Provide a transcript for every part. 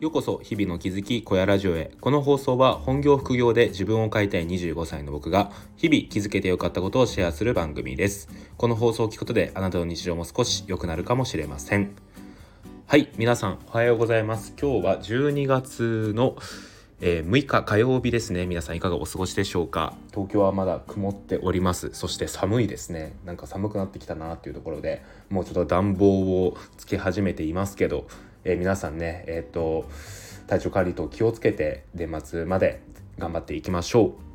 ようこそ日々の気づき小屋ラジオへ。この放送は本業副業で自分を変えたい25歳の僕が日々気づけてよかったことをシェアする番組です。この放送を聞くことであなたの日常も少し良くなるかもしれません。はい皆さんおはようございます。今日は12月のえー、6日火曜日ですね。皆さんいかがお過ごしでしょうか？東京はまだ曇っております。そして寒いですね。なんか寒くなってきたなっていうところでもうちょっと暖房をつけ始めていますけどえー、皆さんね、えっ、ー、と体調管理と気をつけて年末まで頑張っていきましょう。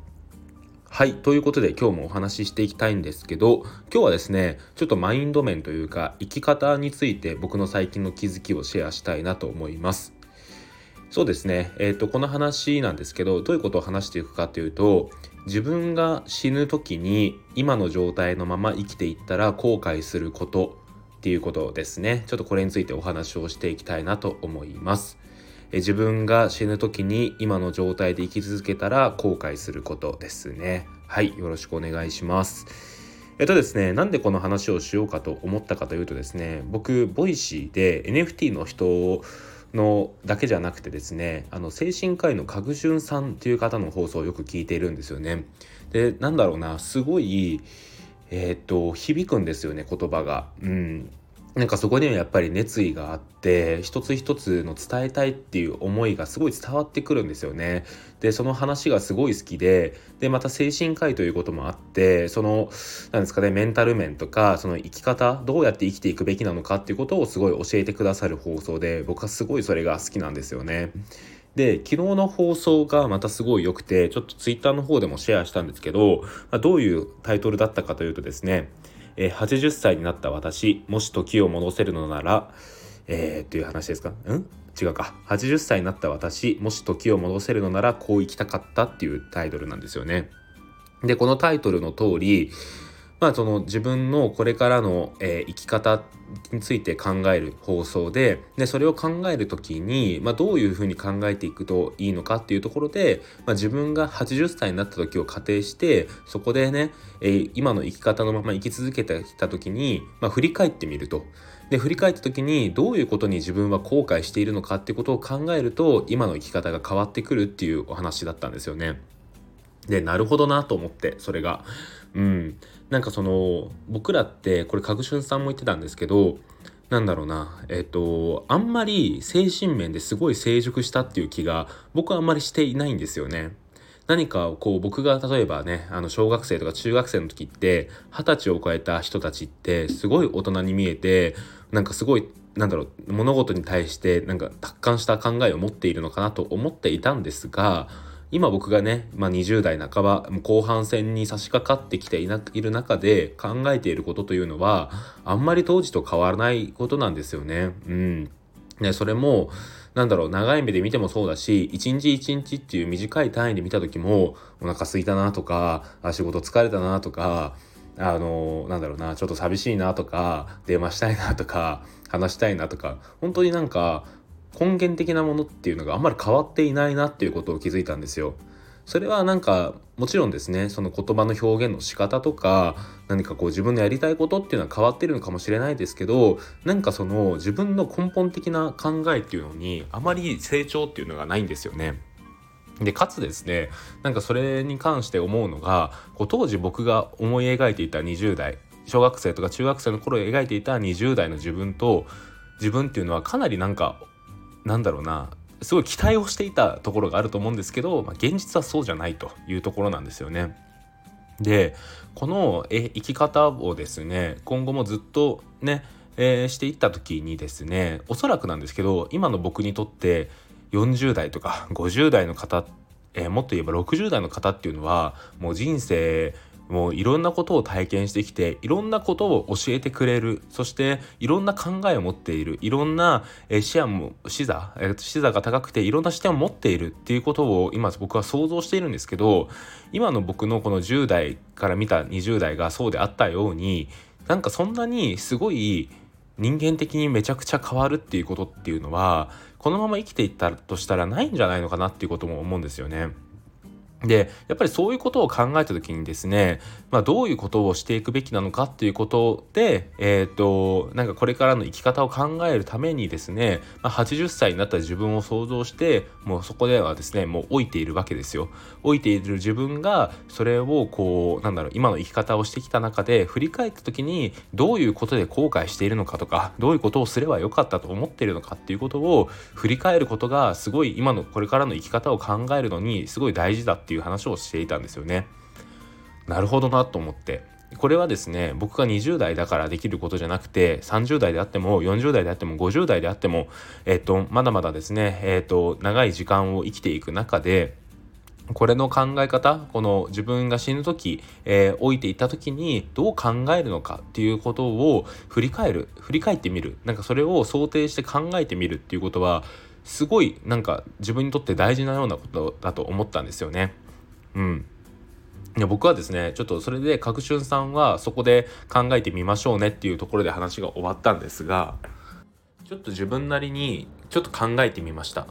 はい。ということで今日もお話ししていきたいんですけど、今日はですね、ちょっとマインド面というか、生き方について僕の最近の気づきをシェアしたいなと思います。そうですね。えっ、ー、と、この話なんですけど、どういうことを話していくかというと、自分が死ぬ時に今の状態のまま生きていったら後悔することっていうことですね。ちょっとこれについてお話をしていきたいなと思います。え自分が死ぬ時に今の状態で生き続けたら後悔することですね。はいよろしくお願いします。えっとですねなんでこの話をしようかと思ったかというとですね僕 Voicy で NFT の人のだけじゃなくてですねあの精神科医のカグシュンさんっていう方の放送をよく聞いているんですよね。でなんだろうなすごいえー、っと響くんですよね言葉が。うん。なんかそこにはやっぱり熱意があって一つ一つの伝えたいっていう思いがすごい伝わってくるんですよね。でその話がすごい好きででまた精神科医ということもあってそのなんですかねメンタル面とかその生き方どうやって生きていくべきなのかっていうことをすごい教えてくださる放送で僕はすごいそれが好きなんですよね。で、昨日の放送がまたすごい良くて、ちょっとツイッターの方でもシェアしたんですけど、ま、どういうタイトルだったかというとですね、えー、80歳になった私、もし時を戻せるのなら、えー、っていう話ですか？ん？違うか。80歳になった私、もし時を戻せるのなら、こう行きたかったっていうタイトルなんですよね。で、このタイトルの通り、まあその自分のこれからの、えー、生き方について考える放送ででそれを考える時に、まあ、どういうふうに考えていくといいのかっていうところで、まあ、自分が80歳になった時を仮定してそこでね、えー、今の生き方のまま生き続けてきた時に、まあ、振り返ってみると。で振り返った時にどういうことに自分は後悔しているのかっていうことを考えると今の生き方が変わってくるっていうお話だったんですよね。でなるほどなと思ってそれが。うん、なんかその僕らってこれかぐしゅんさんも言ってたんですけどなんだろうなえっ、とあんまり精神面ですごい成熟したっていう気が僕はあんまりしていないんですよね。何かこう僕が例えばねあの小学生とか中学生の時って二十歳を超えた人たちってすごい大人に見えてなんかすごいなんだろう物事に対してなんか達観した考えを持っているのかなと思っていたんですが今僕がね、まあ、20代半ば後半戦に差し掛かってきていないる中で考えていることというのはあんまり当時と変わらないことなんですよね。うん、ねそれもなんだろう長い目で見てもそうだし一日一日っていう短い単位で見た時もお腹すいたなとかあ仕事疲れたなとかあのなんだろうなちょっと寂しいなとか電話したいなとか話したいなとか本当になんか根源的なものっていうのがあんまり変わっていないなっていうことを気づいたんですよ。それはなんかもちろんですねその言葉の表現の仕方とか何かこう自分のやりたいことっていうのは変わってるのかもしれないですけどなんかその自分の根本的な考えっていうのにあまり成長っていうのがないんですよね。でかつですねなんかそれに関して思うのがこう当時僕が思い描いていた20代小学生とか中学生の頃描いていた20代の自分と自分っていうのはかなりなんかなんだろうなすごい期待をしていたところがあると思うんですけど、まあ、現実はそうじゃないというところなんですよね。でこのえ生き方をですね今後もずっとね、えー、していった時にですねおそらくなんですけど今の僕にとって40代とか50代の方、えー、もっと言えば60代の方っていうのはもう人生もういろんなことを体験してきていろんなことを教えてくれる。そしていろんな考えを持っている。いろんな視野も視座視座が高くていろんな視点を持っている。っていうことを今僕は想像しているんですけど今の僕のこの10代から見た20代がそうであったようになんかそんなにすごい人間的にめちゃくちゃ変わるっていうことっていうのはこのまま生きていったとしたらないんじゃないのかなっていうことも思うんですよね。でやっぱりそういうことを考えた時にですね、まあ、どういうことをしていくべきなのかっていうことで、えーと、なんかこれからの生き方を考えるためにですね、まあ、80歳になった自分を想像してもうそこではですねもう老いているわけですよ。老いている自分がそれをこうなんだろう今の生き方をしてきた中で振り返った時にどういうことで後悔しているのかとかどういうことをすればよかったと思っているのかっていうことを振り返ることがすごい今のこれからの生き方を考えるのにすごい大事だっていういう話をしていたんですよね。なるほどなと思ってこれはですね僕が20代だからできることじゃなくて30代であっても40代であっても50代であっても、えっと、まだまだですね、えっと、長い時間を生きていく中でこれの考え方この自分が死ぬ時、えー、老いていった時にどう考えるのかっていうことを振り返る振り返ってみるなんかそれを想定して考えてみるっていうことはすごいなんか自分にとって大事なようなことだと思ったんですよね。うん。いや僕はですねちょっとそれで角春さんはそこで考えてみましょうねっていうところで話が終わったんですがちょっと自分なりにちょっと考えてみました。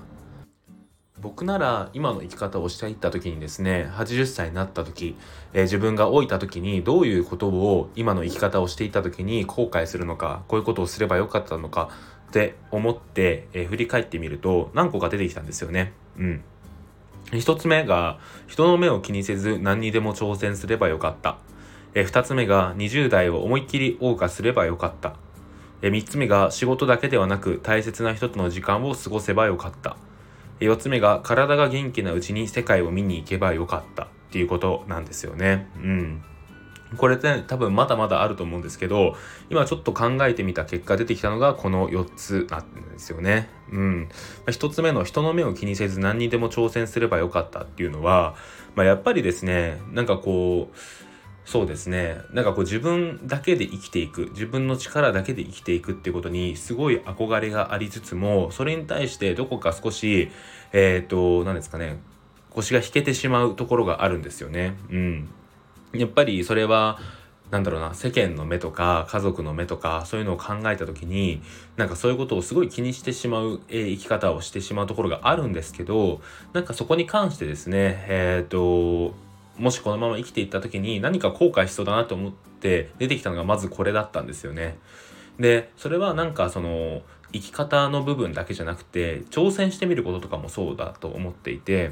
僕なら今の生き方をしていった時にですね80歳になった時、えー、自分が老いた時にどういうことを今の生き方をしていた時に後悔するのかこういうことをすればよかったのかって思って、えー、振り返ってみると何個か出てきたんですよね。うん。1つ目が人の目を気にせず何にでも挑戦すればよかった。え2つ目が20代を思いっきり謳歌すればよかった。え3つ目が仕事だけではなく大切な人との時間を過ごせばよかった。4つ目が体が元気なうちに世界を見に行けばよかったっていうことなんですよね。うん。これって多分まだまだあると思うんですけど今ちょっと考えてみた結果出てきたのがこの4つなんですよね。うんま。1つ目の人の目を気にせず何にでも挑戦すればよかったっていうのは、まあ、やっぱりですねなんかこうそうですねなんかこう自分だけで生きていく自分の力だけで生きていくっていうことにすごい憧れがありつつもそれに対してどこか少しえっ、ー、と何ですかね腰が引けてしまうところがあるんですよね。うんやっぱりそれはなんだろうな世間の目とか家族の目とかそういうのを考えた時になんかそういうことをすごい気にしてしまう、えー、生き方をしてしまうところがあるんですけどなんかそこに関してですねえっ、ー、ともしこのまま生きていった時に何か後悔しそうだなと思って出てきたのがまずこれだったんですよね。でそれはなんかその生き方の部分だけじゃなくて挑戦してみることとかもそうだと思っていて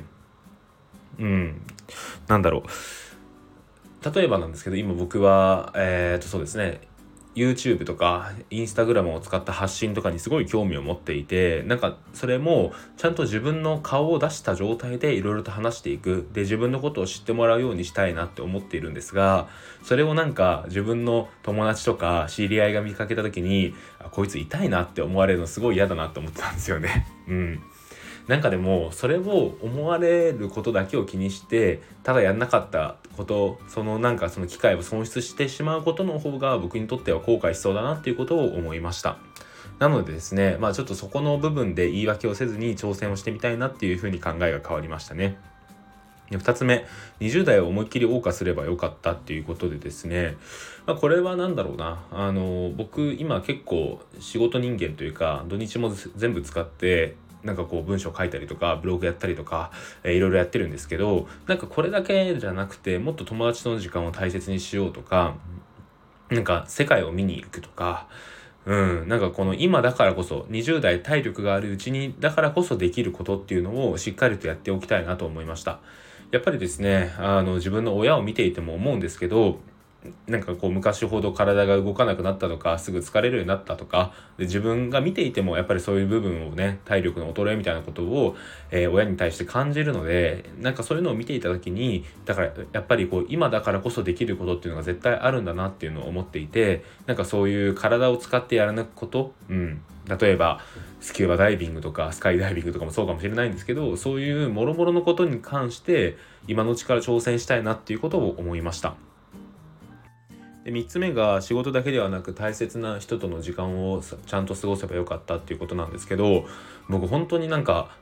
うん。なんだろう。例えばなんですけど今僕はえっ、とそうですね YouTube とか Instagram を使った発信とかにすごい興味を持っていてなんかそれもちゃんと自分の顔を出した状態でいろいろと話していくで自分のことを知ってもらうようにしたいなって思っているんですがそれをなんか自分の友達とか知り合いが見かけた時にあこいつ痛いなって思われるのすごい嫌だなって思ってたんですよね。うんなんかでもそれを思われることだけを気にしてただやんなかったことそのなんかその機会を損失してしまうことの方が僕にとっては後悔しそうだなっていうことを思いました。なのでですねまあちょっとそこの部分で言い訳をせずに挑戦をしてみたいなっていうふうに考えが変わりましたね。2つ目20代を思いっきり謳歌すればよかったっていうことでですね、まあ、これは何だろうなあの僕今結構仕事人間というか土日も全部使ってなんかこう文章書いたりとかブログやったりとか、えー、いろいろやってるんですけどなんかこれだけじゃなくてもっと友達との時間を大切にしようとかなんか世界を見に行くとかうん、なんかこの今だからこそ20代体力があるうちにだからこそできることっていうのをしっかりとやっておきたいなと思いました。やっぱりですねあの自分の親を見ていても思うんですけどなんかこう昔ほど体が動かなくなったとかすぐ疲れるようになったとかで自分が見ていてもやっぱりそういう部分をね体力の衰えみたいなことを、えー、親に対して感じるのでなんかそういうのを見ていた時にだからやっぱりこう今だからこそできることっていうのが絶対あるんだなっていうのを思っていてなんかそういう体を使ってやらなくこと、うん、例えばスキューバダイビングとかスカイダイビングとかもそうかもしれないんですけどそういうもろもろのことに関して今のうちから挑戦したいなっていうことを思いました。で3つ目が仕事だけではなく大切な人との時間をちゃんと過ごせばよかったっていうことなんですけど僕本当になんか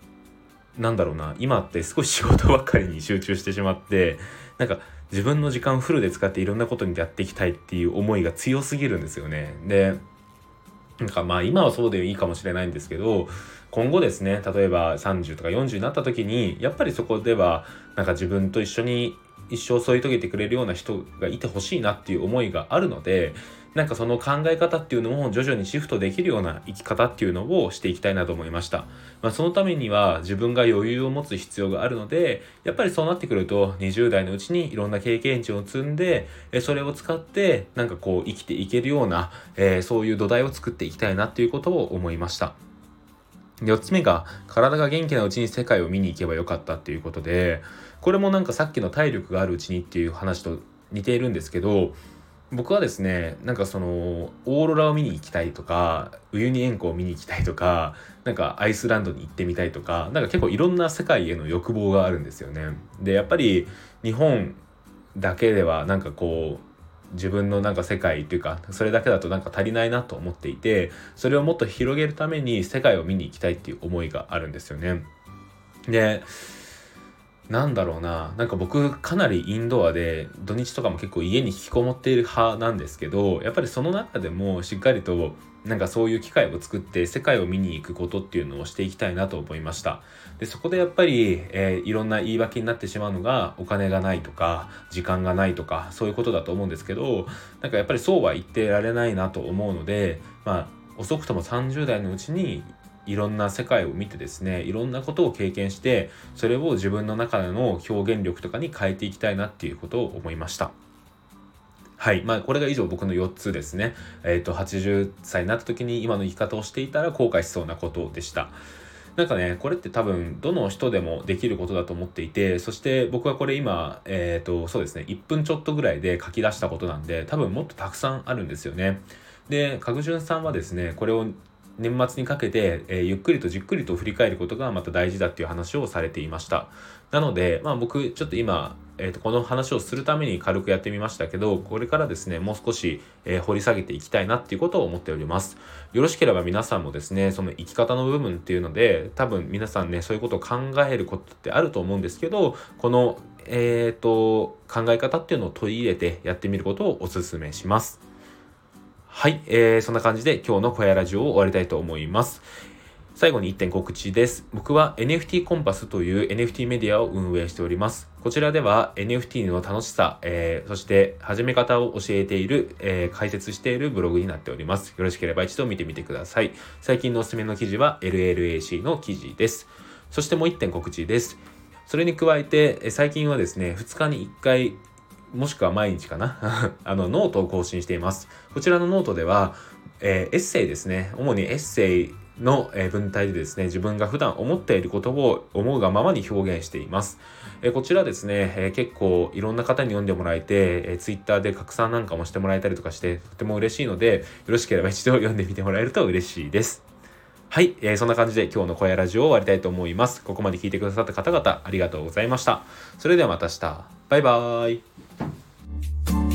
なんだろうな今って少し仕事ばっかりに集中してしまってなんか自分の時間フルで使っていろんなことにやっていきたいっていう思いが強すぎるんですよね。でなんかまあ今はそうでいいかもしれないんですけど今後ですね例えば30とか40になった時にやっぱりそこではなんか自分と一緒に一生添い遂げてくれるような人がいてほしいなっていう思いがあるのでなんかその考え方っていうのも徐々にシフトできるような生き方っていうのをしていきたいなと思いました。まあ、そのためには自分が余裕を持つ必要があるので、やっぱりそうなってくると20代のうちにいろんな経験値を積んで、それを使ってなんかこう生きていけるような、えー、そういう土台を作っていきたいなっていうことを思いました。4つ目が体が元気なうちに世界を見に行けばよかったっていうことでこれもなんかさっきの体力があるうちにっていう話と似ているんですけど僕はですねなんかそのオーロラを見に行きたいとかウユニ塩湖を見に行きたいとかなんかアイスランドに行ってみたいとかなんか結構いろんな世界への欲望があるんですよね。でやっぱり日本だけではなんかこう自分のなんか世界というかそれだけだとなんか足りないなと思っていてそれをもっと広げるために世界を見に行きたいっていう思いがあるんですよね。でなんだろうな。なんか僕かなりインドアで土日とかも結構家に引きこもっている派なんですけどやっぱりその中でもしっかりとなんかそういう機会を作って世界を見に行くことっていうのをしていきたいなと思いました。でそこでやっぱり、えー、いろんな言い訳になってしまうのがお金がないとか時間がないとかそういうことだと思うんですけどなんかやっぱりそうは言ってられないなと思うのでまあ遅くとも30代のうちにいろんな世界を見てですねいろんなことを経験してそれを自分の中での表現力とかに変えていきたいなっていうことを思いました。はい。まあ、これが以上僕の4つですね。えっ、ー、と、80歳になった時に今の生き方をしていたら後悔しそうなことでした。なんかね、これって多分、どの人でもできることだと思っていて、そして僕はこれ今、えっ、ー、と、そうですね、1分ちょっとぐらいで書き出したことなんで、多分もっとたくさんあるんですよね。で、角順さんはですね、これを年末にかけて、えー、ゆっくりとじっくりと振り返ることがまた大事だっていう話をされていました。なので、まあ僕ちょっと今、えーと、この話をするために軽くやってみましたけど、これからですね、もう少し、えー、掘り下げていきたいなっていうことを思っております。よろしければ皆さんもですね、その生き方の部分っていうので、多分皆さんね、そういうことを考えることってあると思うんですけど、この、えっ、ー、と、考え方っていうのを取り入れてやってみることをお勧めします。はい、えー、そんな感じで今日の小屋ラジオを終わりたいと思います。最後に1点告知です。僕は NFT コンパスという NFT メディアを運営しております。こちらでは NFT の楽しさ、えー、そして始め方を教えている、えー、解説しているブログになっております。よろしければ一度見てみてください。最近のおすすめの記事は LLAC の記事です。そしてもう1点告知です。それに加えて、最近はですね、2日に1回もしくは毎日かな？あの、ノートを更新しています。こちらのノートでは、えー、エッセイですね。主にエッセイの文体でですね、自分が普段思っていることを思うがままに表現しています。えこちらですね、え結構いろんな方に読んでもらえて、え Twitter で拡散なんかもしてもらえたりとかして、とても嬉しいので、よろしければ一度読んでみてもらえると嬉しいです。はい、えー、そんな感じで今日の小屋ラジオを終わりたいと思います。ここまで聞いてくださった方々、ありがとうございました。それではまた明日。バイバーイ。